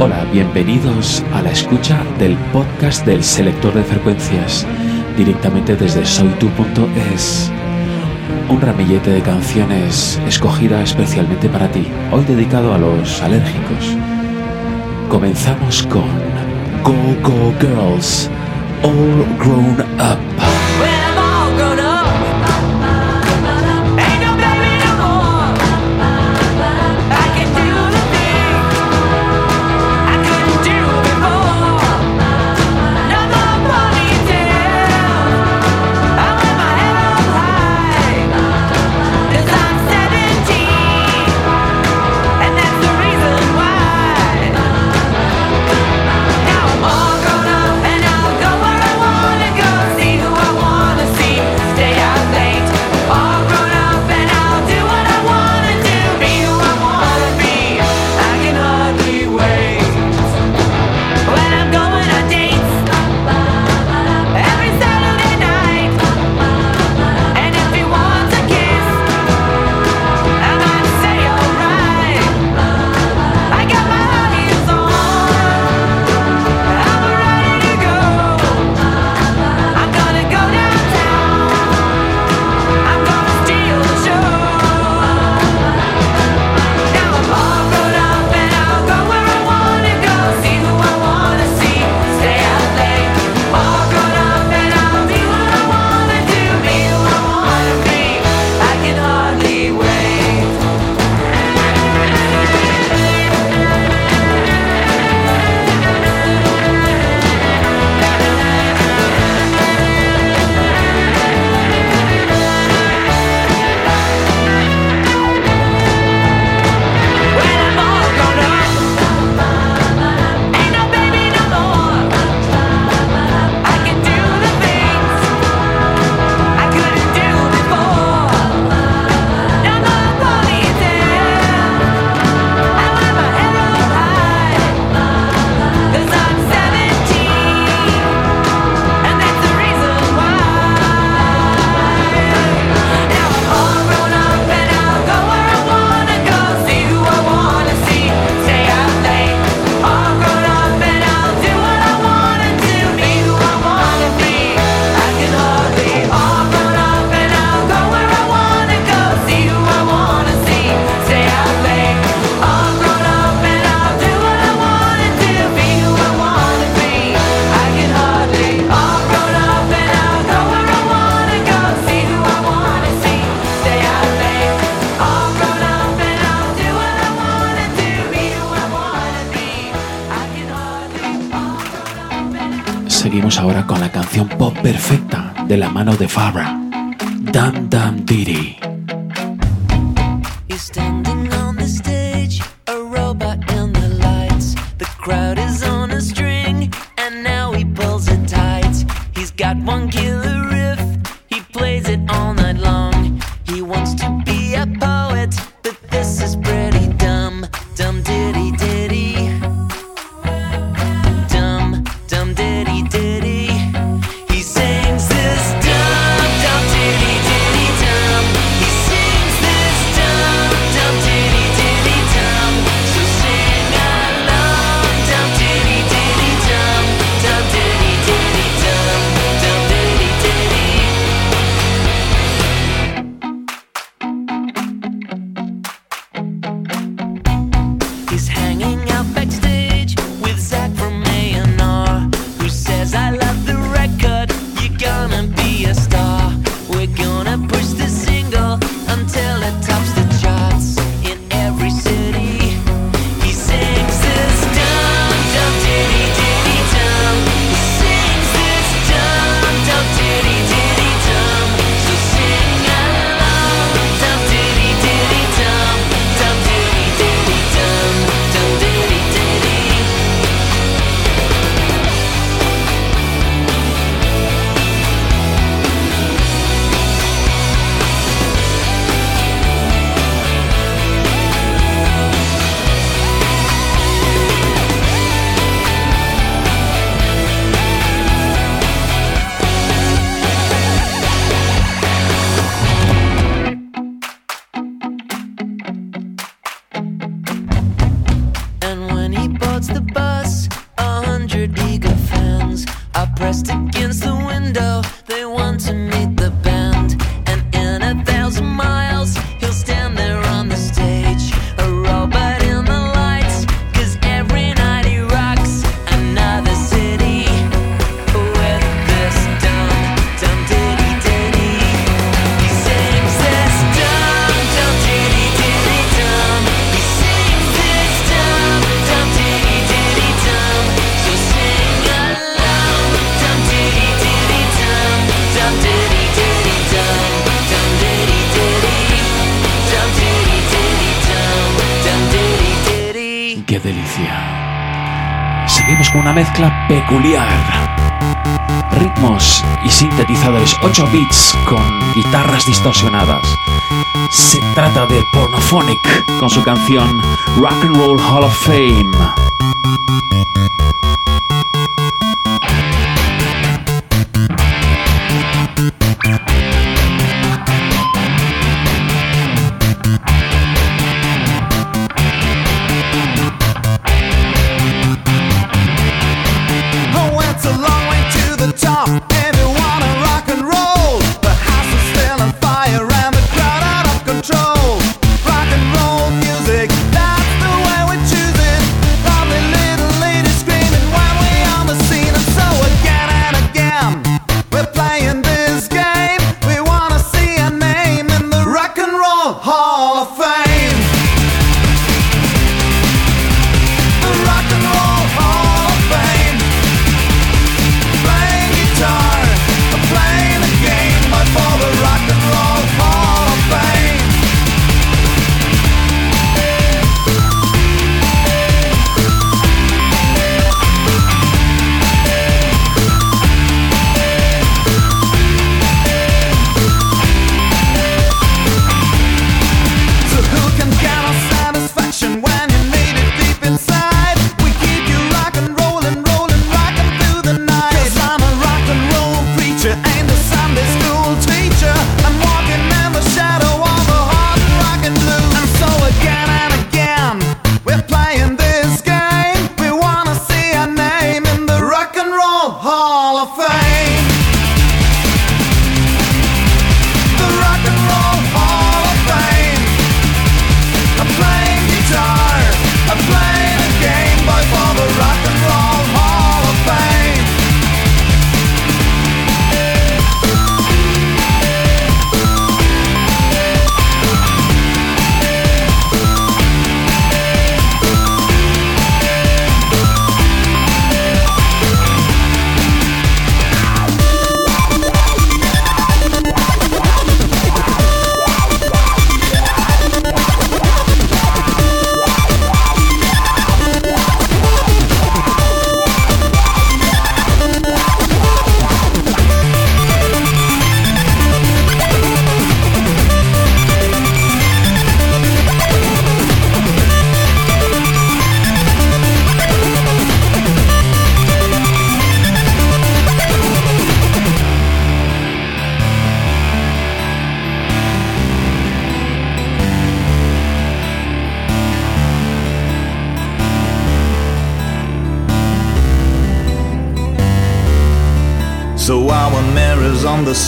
Hola, bienvenidos a la escucha del podcast del selector de frecuencias, directamente desde soytu.es. Un ramillete de canciones escogida especialmente para ti, hoy dedicado a los alérgicos. Comenzamos con Go Go Girls, All Grown Up. Mano de Farrah, Dam Dum Diddy. Are pressed ¡Qué delicia! Seguimos con una mezcla peculiar. Ritmos y sintetizadores 8 bits con guitarras distorsionadas. Se trata de Pornophonic con su canción Rock and Roll Hall of Fame.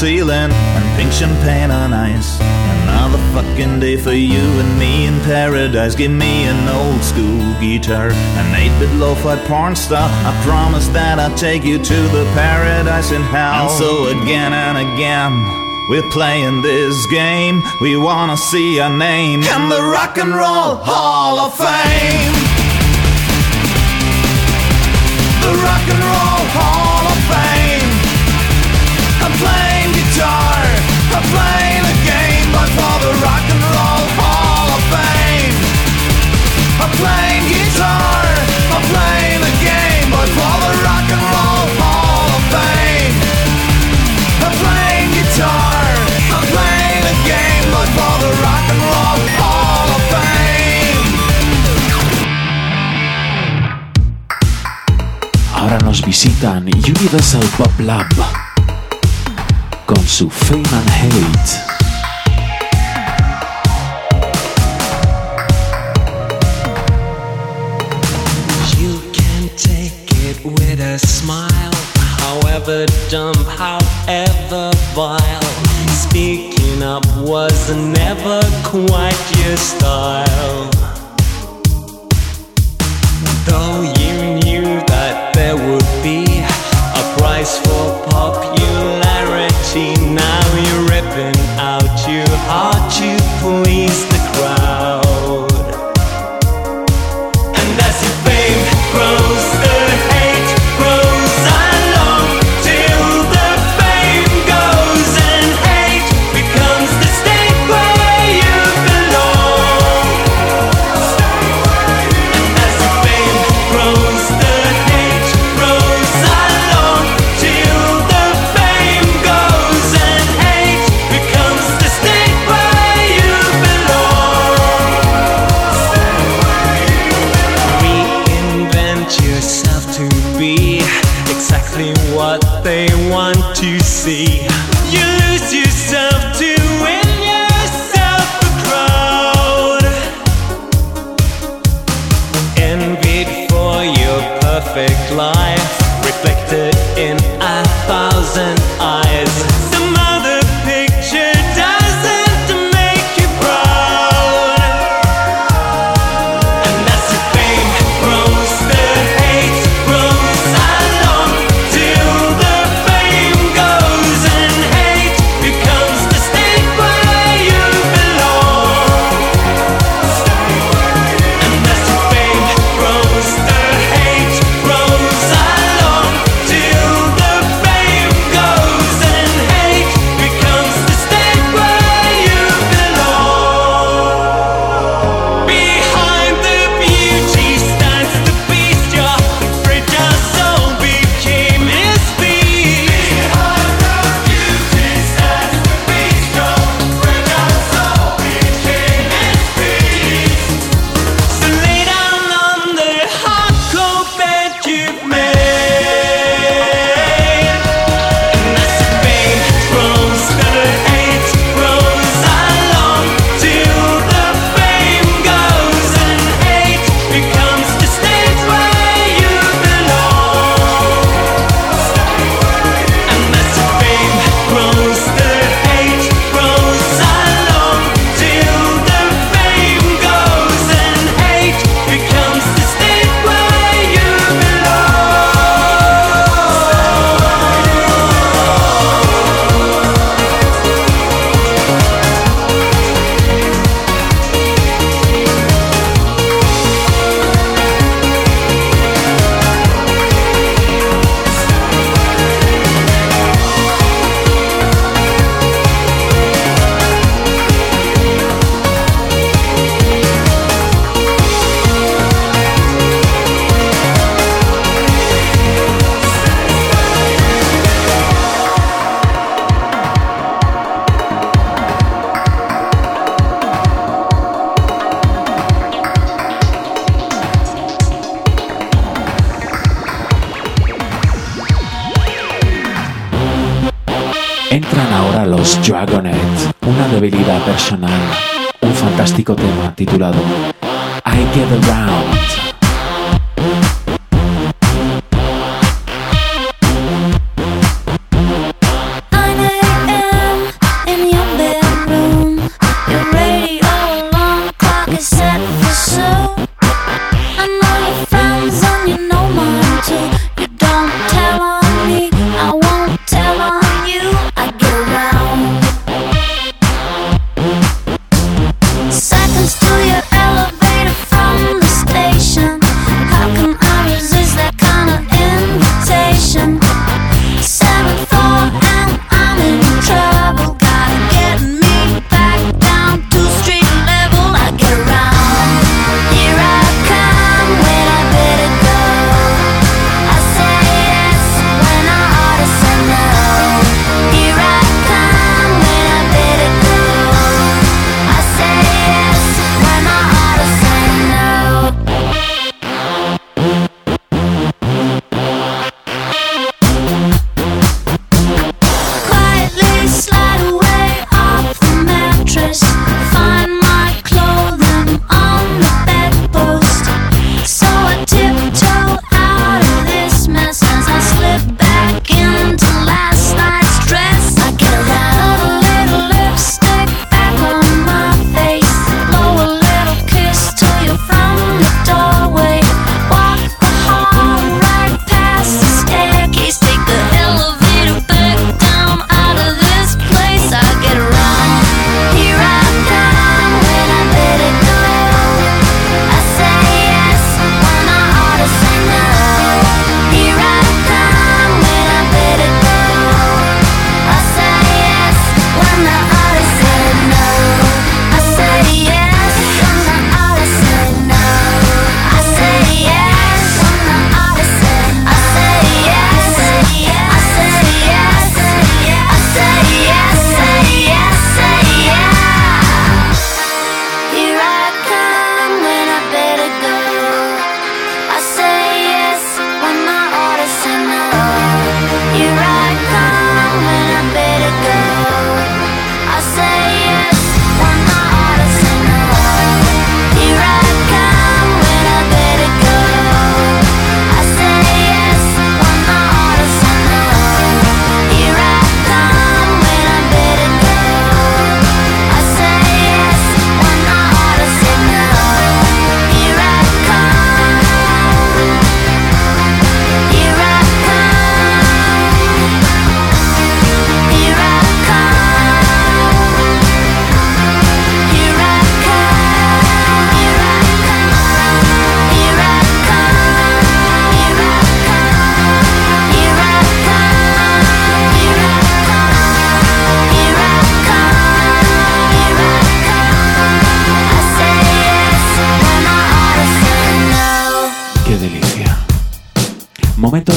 Ceiling and pink champagne on ice. Another fucking day for you and me in paradise. Give me an old school guitar, an 8-bit lo-fi porn star. I promise that I'll take you to the paradise in hell. And so again and again. We're playing this game. We wanna see our name in the Rock and Roll Hall of Fame. The Rock and Roll Hall of Fame. Guitar, I'm playing a game, but for the Rock and Roll Hall of Fame. I'm playing guitar, I'm playing a game, but for the Rock and Roll Hall of Fame. I'm playing guitar, I'm playing a game, but for the Rock and Roll Hall of Fame. Ahora nos visitan Universal Pop Lab comes to fame and hate. You can take it with a smile. However dumb, however vile. Speaking up was never quite your style. Though you knew that there would be a price for popularity. los Dragonet, una debilidad personal, un fantástico tema titulado I Get Around.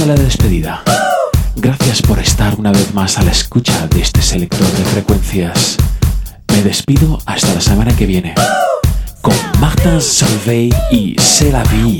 la despedida. Gracias por estar una vez más a la escucha de este selector de frecuencias. Me despido hasta la semana que viene con Martin Solveig y C'est la vie.